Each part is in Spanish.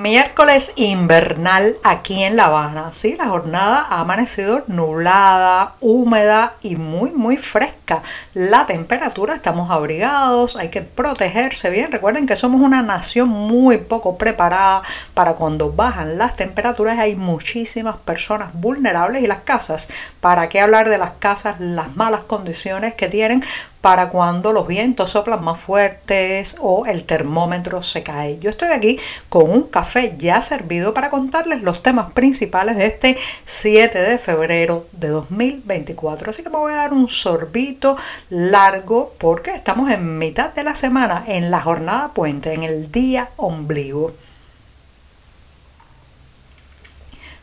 Miércoles invernal aquí en La Habana. Sí, la jornada ha amanecido nublada, húmeda y muy, muy fresca. La temperatura, estamos abrigados, hay que protegerse bien. Recuerden que somos una nación muy poco preparada para cuando bajan las temperaturas. Hay muchísimas personas vulnerables y las casas. ¿Para qué hablar de las casas? Las malas condiciones que tienen para cuando los vientos soplan más fuertes o el termómetro se cae. Yo estoy aquí con un café ya servido para contarles los temas principales de este 7 de febrero de 2024. Así que me voy a dar un sorbito largo porque estamos en mitad de la semana, en la jornada puente, en el día ombligo.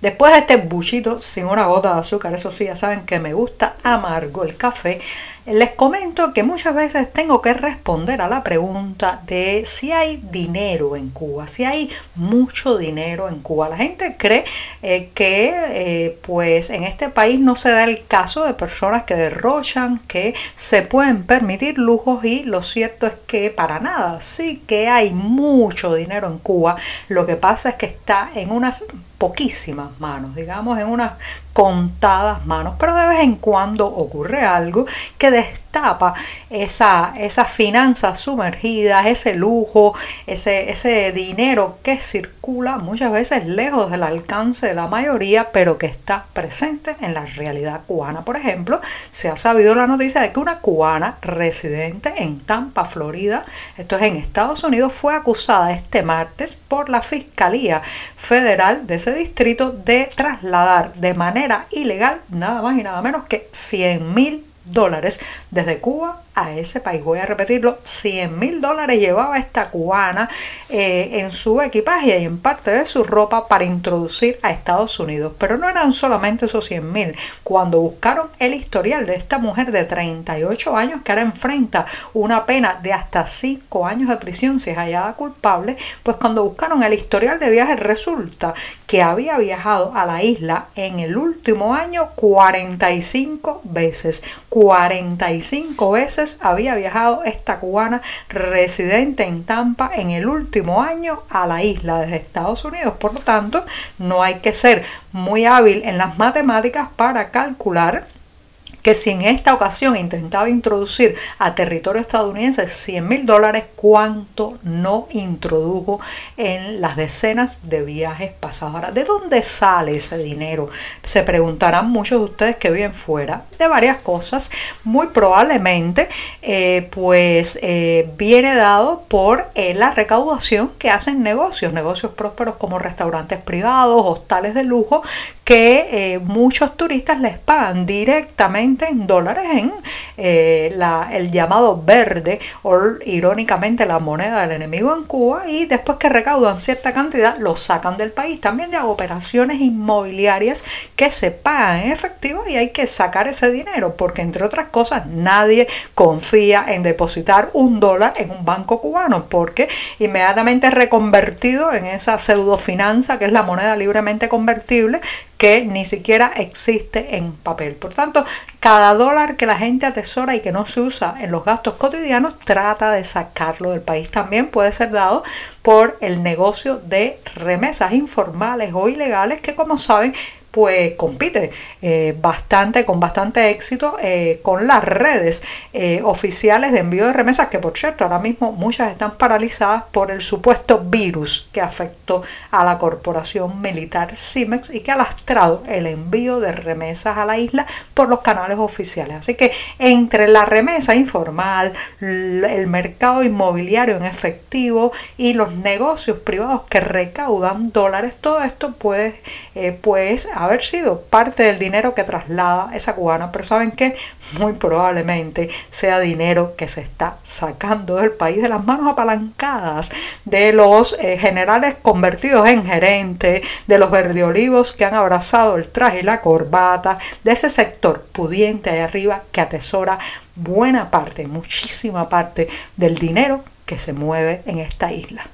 Después de este buchito sin una gota de azúcar, eso sí, ya saben que me gusta amargo el café, les comento que muchas veces tengo que responder a la pregunta de si hay dinero en Cuba, si hay mucho dinero en Cuba. La gente cree eh, que eh, pues en este país no se da el caso de personas que derrochan, que se pueden permitir lujos y lo cierto es que para nada, sí que hay mucho dinero en Cuba. Lo que pasa es que está en unas poquísimas manos, digamos en unas contadas manos, pero de vez en cuando ocurre algo que destapa esa, esas finanzas sumergidas, ese lujo, ese, ese dinero que circula muchas veces lejos del alcance de la mayoría, pero que está presente en la realidad cubana. Por ejemplo, se ha sabido la noticia de que una cubana residente en Tampa, Florida, esto es en Estados Unidos, fue acusada este martes por la Fiscalía Federal de ese distrito de trasladar de manera ilegal nada más y nada menos que 100 mil dólares desde Cuba a ese país. Voy a repetirlo, 100 mil dólares llevaba esta cubana eh, en su equipaje y en parte de su ropa para introducir a Estados Unidos. Pero no eran solamente esos 100 mil. Cuando buscaron el historial de esta mujer de 38 años que ahora enfrenta una pena de hasta 5 años de prisión si es hallada culpable, pues cuando buscaron el historial de viaje resulta que había viajado a la isla en el último año 45 veces. 45 veces había viajado esta cubana residente en Tampa en el último año a la isla desde Estados Unidos. Por lo tanto, no hay que ser muy hábil en las matemáticas para calcular que si en esta ocasión intentaba introducir a territorio estadounidense 100 mil dólares, ¿cuánto no introdujo en las decenas de viajes pasados? Ahora, ¿de dónde sale ese dinero? Se preguntarán muchos de ustedes que viven fuera de varias cosas. Muy probablemente, eh, pues eh, viene dado por eh, la recaudación que hacen negocios, negocios prósperos como restaurantes privados, hostales de lujo, que muchos turistas les pagan directamente en dólares en eh, el llamado verde o irónicamente la moneda del enemigo en Cuba y después que recaudan cierta cantidad lo sacan del país. También de operaciones inmobiliarias que se pagan en efectivo y hay que sacar ese dinero porque entre otras cosas nadie confía en depositar un dólar en un banco cubano porque inmediatamente reconvertido en esa pseudofinanza que es la moneda libremente convertible que ni siquiera existe en papel. Por tanto, cada dólar que la gente atesora y que no se usa en los gastos cotidianos, trata de sacarlo del país. También puede ser dado por el negocio de remesas informales o ilegales que, como saben, pues compite eh, bastante, con bastante éxito eh, con las redes eh, oficiales de envío de remesas, que por cierto ahora mismo muchas están paralizadas por el supuesto virus que afectó a la corporación militar CIMEX y que ha lastrado el envío de remesas a la isla por los canales oficiales. Así que entre la remesa informal, el mercado inmobiliario en efectivo y los negocios privados que recaudan dólares, todo esto puede pues haber sido parte del dinero que traslada esa cubana, pero saben que muy probablemente sea dinero que se está sacando del país de las manos apalancadas de los eh, generales convertidos en gerentes, de los verdeolivos que han abrazado el traje y la corbata, de ese sector pudiente ahí arriba que atesora buena parte, muchísima parte del dinero que se mueve en esta isla.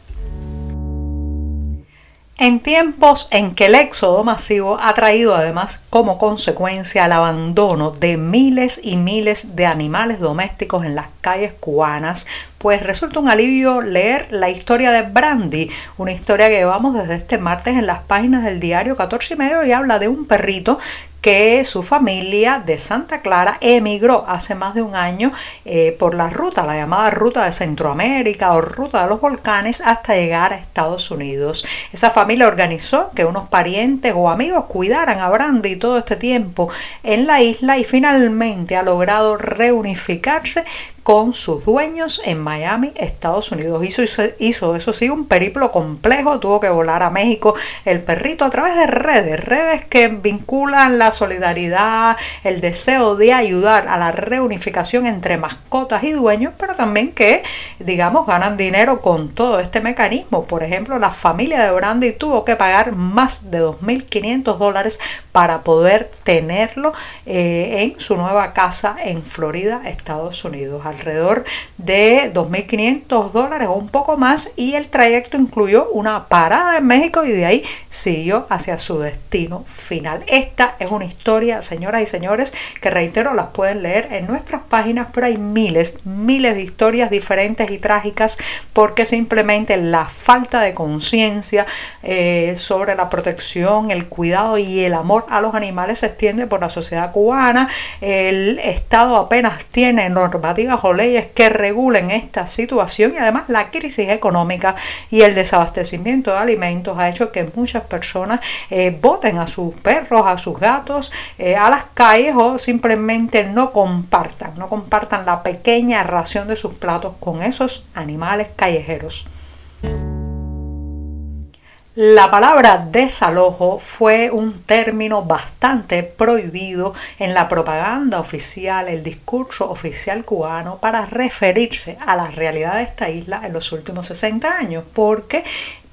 En tiempos en que el éxodo masivo ha traído además como consecuencia el abandono de miles y miles de animales domésticos en las calles cubanas, pues resulta un alivio leer la historia de Brandy, una historia que llevamos desde este martes en las páginas del diario 14 y medio y habla de un perrito que su familia de Santa Clara emigró hace más de un año eh, por la ruta, la llamada ruta de Centroamérica o ruta de los volcanes hasta llegar a Estados Unidos. Esa familia organizó que unos parientes o amigos cuidaran a Brandy todo este tiempo en la isla y finalmente ha logrado reunificarse con sus dueños en Miami, Estados Unidos. Hizo, hizo, eso sí un periplo complejo, tuvo que volar a México el perrito a través de redes, redes que vinculan la solidaridad, el deseo de ayudar a la reunificación entre mascotas y dueños, pero también que, digamos, ganan dinero con todo este mecanismo. Por ejemplo, la familia de Brandy tuvo que pagar más de 2.500 dólares para poder tenerlo eh, en su nueva casa en Florida, Estados Unidos alrededor de 2.500 dólares o un poco más y el trayecto incluyó una parada en México y de ahí siguió hacia su destino final. Esta es una historia, señoras y señores, que reitero, las pueden leer en nuestras páginas, pero hay miles, miles de historias diferentes y trágicas porque simplemente la falta de conciencia eh, sobre la protección, el cuidado y el amor a los animales se extiende por la sociedad cubana. El Estado apenas tiene normativas leyes que regulen esta situación y además la crisis económica y el desabastecimiento de alimentos ha hecho que muchas personas eh, voten a sus perros, a sus gatos eh, a las calles o simplemente no compartan, no compartan la pequeña ración de sus platos con esos animales callejeros. La palabra desalojo fue un término bastante prohibido en la propaganda oficial, el discurso oficial cubano para referirse a la realidad de esta isla en los últimos 60 años, porque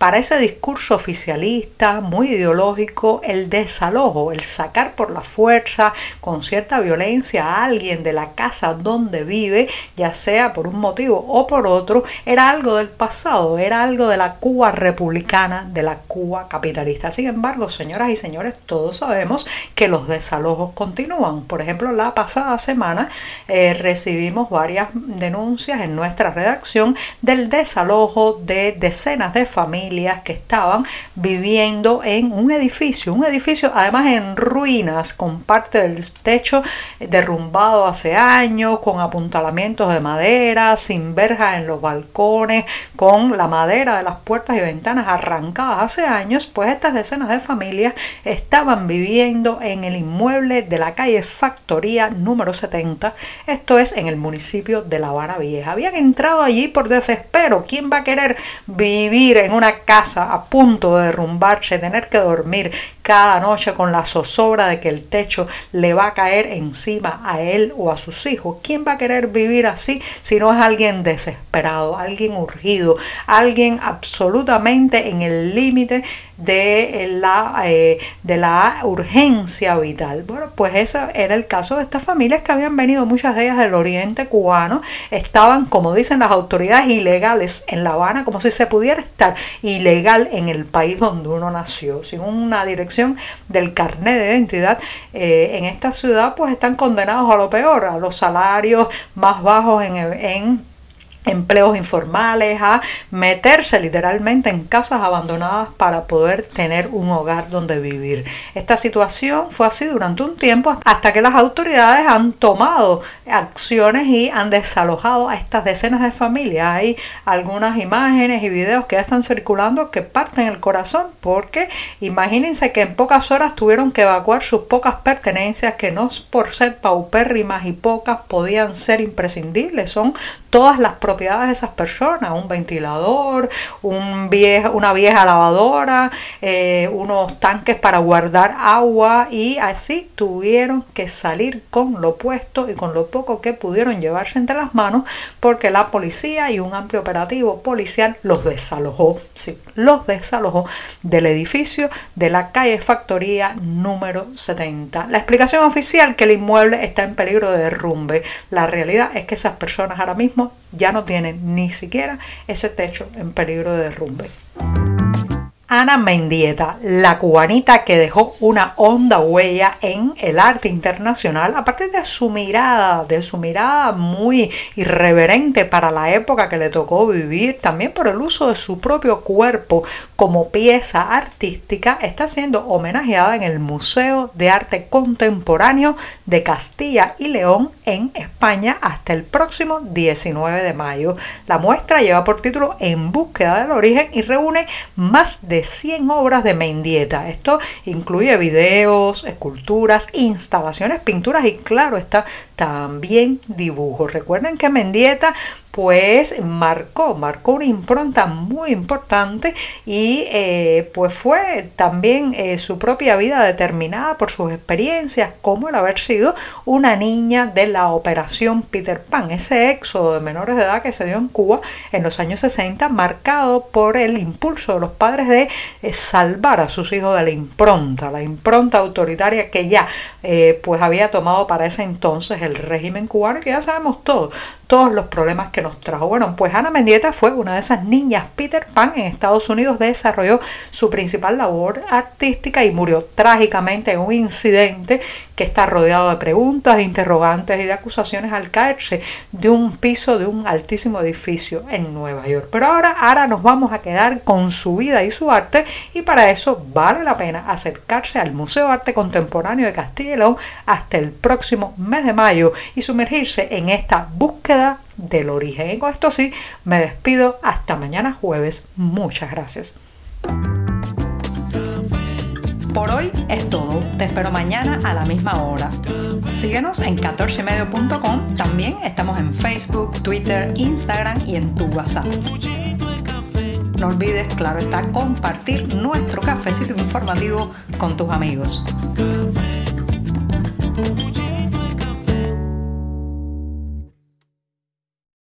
para ese discurso oficialista, muy ideológico, el desalojo, el sacar por la fuerza, con cierta violencia a alguien de la casa donde vive, ya sea por un motivo o por otro, era algo del pasado, era algo de la Cuba republicana, de la Cuba capitalista. Sin embargo, señoras y señores, todos sabemos que los desalojos continúan. Por ejemplo, la pasada semana eh, recibimos varias denuncias en nuestra redacción del desalojo de decenas de familias que estaban viviendo en un edificio, un edificio además en ruinas, con parte del techo derrumbado hace años, con apuntalamientos de madera, sin verjas en los balcones, con la madera de las puertas y ventanas arrancadas hace años, pues estas decenas de familias estaban viviendo en el inmueble de la calle Factoría número 70, esto es en el municipio de La Habana Vieja. Habían entrado allí por desespero. ¿Quién va a querer vivir en una casa a punto de derrumbarse, tener que dormir cada noche con la zozobra de que el techo le va a caer encima a él o a sus hijos. ¿Quién va a querer vivir así si no es alguien desesperado, alguien urgido, alguien absolutamente en el límite de la, eh, de la urgencia vital? Bueno, pues ese era el caso de estas familias que habían venido, muchas de ellas del oriente cubano, estaban, como dicen las autoridades, ilegales en La Habana, como si se pudiera estar ilegal en el país donde uno nació, sin una dirección del carnet de identidad eh, en esta ciudad, pues están condenados a lo peor, a los salarios más bajos en, en empleos informales, a meterse literalmente en casas abandonadas para poder tener un hogar donde vivir. Esta situación fue así durante un tiempo hasta que las autoridades han tomado acciones y han desalojado a estas decenas de familias. Hay algunas imágenes y videos que ya están circulando que parten el corazón porque imagínense que en pocas horas tuvieron que evacuar sus pocas pertenencias que no por ser paupérrimas y pocas podían ser imprescindibles, son todas las propiedades de esas personas, un ventilador, un una vieja lavadora, eh, unos tanques para guardar agua y así tuvieron que salir con lo puesto y con lo poco que pudieron llevarse entre las manos porque la policía y un amplio operativo policial los desalojó, sí, los desalojó del edificio de la calle Factoría número 70. La explicación oficial que el inmueble está en peligro de derrumbe. La realidad es que esas personas ahora mismo ya no tienen ni siquiera ese techo en peligro de derrumbe. Ana Mendieta, la cubanita que dejó una honda huella en el arte internacional a partir de su mirada, de su mirada muy irreverente para la época que le tocó vivir, también por el uso de su propio cuerpo como pieza artística, está siendo homenajeada en el Museo de Arte Contemporáneo de Castilla y León en España hasta el próximo 19 de mayo. La muestra lleva por título En búsqueda del origen y reúne más de 100 obras de Mendieta. Esto incluye videos, esculturas, instalaciones, pinturas y claro está también dibujos. Recuerden que Mendieta pues marcó, marcó una impronta muy importante y eh, pues fue también eh, su propia vida determinada por sus experiencias, como el haber sido una niña de la operación Peter Pan, ese éxodo de menores de edad que se dio en Cuba en los años 60, marcado por el impulso de los padres de eh, salvar a sus hijos de la impronta, la impronta autoritaria que ya pues había tomado para ese entonces el régimen cubano, que ya sabemos todo, todos los problemas que nos trajo. Bueno, pues Ana Mendieta fue una de esas niñas Peter Pan en Estados Unidos, desarrolló su principal labor artística y murió trágicamente en un incidente que está rodeado de preguntas, interrogantes y de acusaciones al caerse de un piso de un altísimo edificio en Nueva York. Pero ahora, ahora nos vamos a quedar con su vida y su arte y para eso vale la pena acercarse al Museo de Arte Contemporáneo de Castilla y León hasta el próximo mes de mayo y sumergirse en esta búsqueda del origen. Y con esto sí, me despido hasta mañana jueves. Muchas gracias. Por hoy es todo. Te espero mañana a la misma hora. Síguenos en 14medio.com. También estamos en Facebook, Twitter, Instagram y en tu WhatsApp. No olvides, claro está, compartir nuestro cafecito informativo con tus amigos.